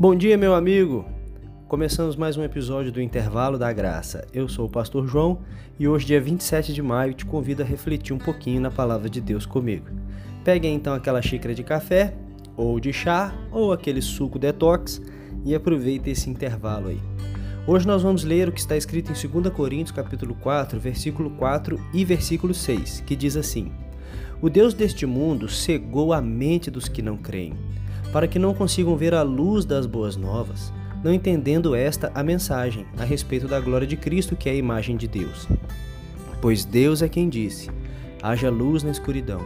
Bom dia, meu amigo! Começamos mais um episódio do Intervalo da Graça. Eu sou o Pastor João e hoje, dia 27 de maio, te convido a refletir um pouquinho na palavra de Deus comigo. Pegue então aquela xícara de café, ou de chá, ou aquele suco detox e aproveite esse intervalo aí. Hoje nós vamos ler o que está escrito em 2 Coríntios capítulo 4, versículo 4 e versículo 6, que diz assim: O Deus deste mundo cegou a mente dos que não creem, para que não consigam ver a luz das boas novas não entendendo esta a mensagem a respeito da glória de Cristo, que é a imagem de Deus. Pois Deus é quem disse: haja luz na escuridão.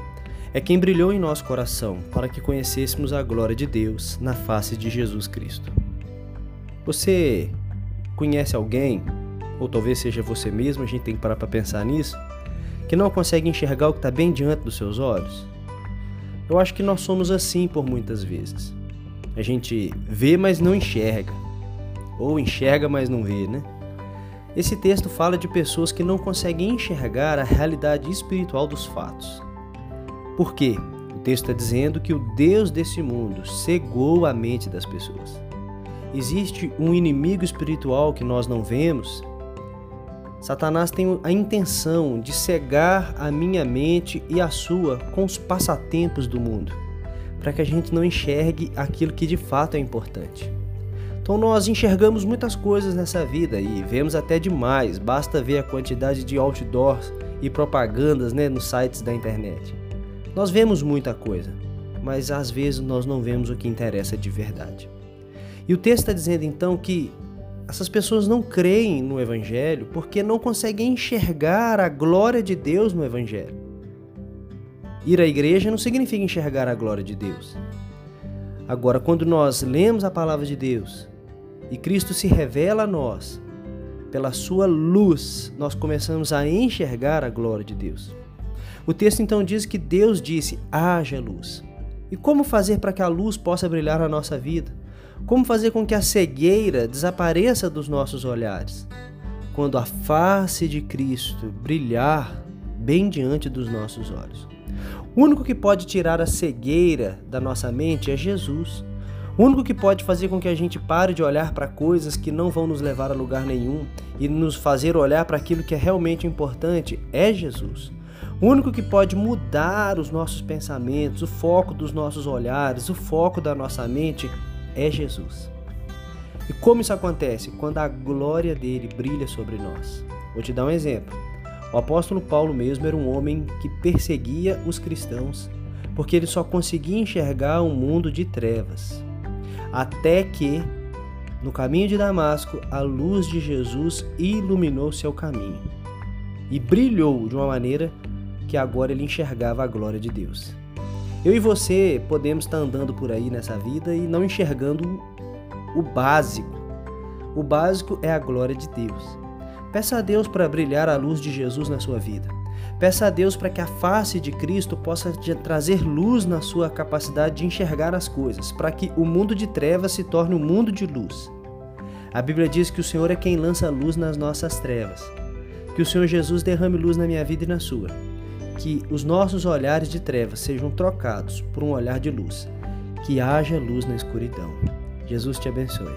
É quem brilhou em nosso coração para que conhecêssemos a glória de Deus na face de Jesus Cristo. Você conhece alguém, ou talvez seja você mesmo, a gente tem que parar para pensar nisso, que não consegue enxergar o que está bem diante dos seus olhos? Eu acho que nós somos assim por muitas vezes. A gente vê, mas não enxerga ou enxerga, mas não vê, né? Esse texto fala de pessoas que não conseguem enxergar a realidade espiritual dos fatos. Por quê? O texto está dizendo que o Deus desse mundo cegou a mente das pessoas. Existe um inimigo espiritual que nós não vemos. Satanás tem a intenção de cegar a minha mente e a sua com os passatempos do mundo, para que a gente não enxergue aquilo que de fato é importante. Então nós enxergamos muitas coisas nessa vida e vemos até demais, basta ver a quantidade de outdoors e propagandas né, nos sites da internet. Nós vemos muita coisa, mas às vezes nós não vemos o que interessa de verdade. E o texto está dizendo então que essas pessoas não creem no Evangelho porque não conseguem enxergar a glória de Deus no Evangelho. Ir à igreja não significa enxergar a glória de Deus. Agora, quando nós lemos a palavra de Deus e Cristo se revela a nós, pela sua luz, nós começamos a enxergar a glória de Deus. O texto então diz que Deus disse: haja luz. E como fazer para que a luz possa brilhar na nossa vida? Como fazer com que a cegueira desapareça dos nossos olhares? Quando a face de Cristo brilhar bem diante dos nossos olhos. O único que pode tirar a cegueira da nossa mente é Jesus. O único que pode fazer com que a gente pare de olhar para coisas que não vão nos levar a lugar nenhum e nos fazer olhar para aquilo que é realmente importante é Jesus. O único que pode mudar os nossos pensamentos, o foco dos nossos olhares, o foco da nossa mente é Jesus. E como isso acontece? Quando a glória dele brilha sobre nós. Vou te dar um exemplo. O apóstolo Paulo mesmo era um homem que perseguia os cristãos porque ele só conseguia enxergar um mundo de trevas até que, no caminho de Damasco, a luz de Jesus iluminou seu caminho e brilhou de uma maneira que agora ele enxergava a glória de Deus. Eu e você podemos estar andando por aí nessa vida e não enxergando o básico. O básico é a glória de Deus. Peça a Deus para brilhar a luz de Jesus na sua vida. Peça a Deus para que a face de Cristo possa trazer luz na sua capacidade de enxergar as coisas, para que o mundo de trevas se torne um mundo de luz. A Bíblia diz que o Senhor é quem lança luz nas nossas trevas. Que o Senhor Jesus derrame luz na minha vida e na sua. Que os nossos olhares de trevas sejam trocados por um olhar de luz. Que haja luz na escuridão. Jesus te abençoe.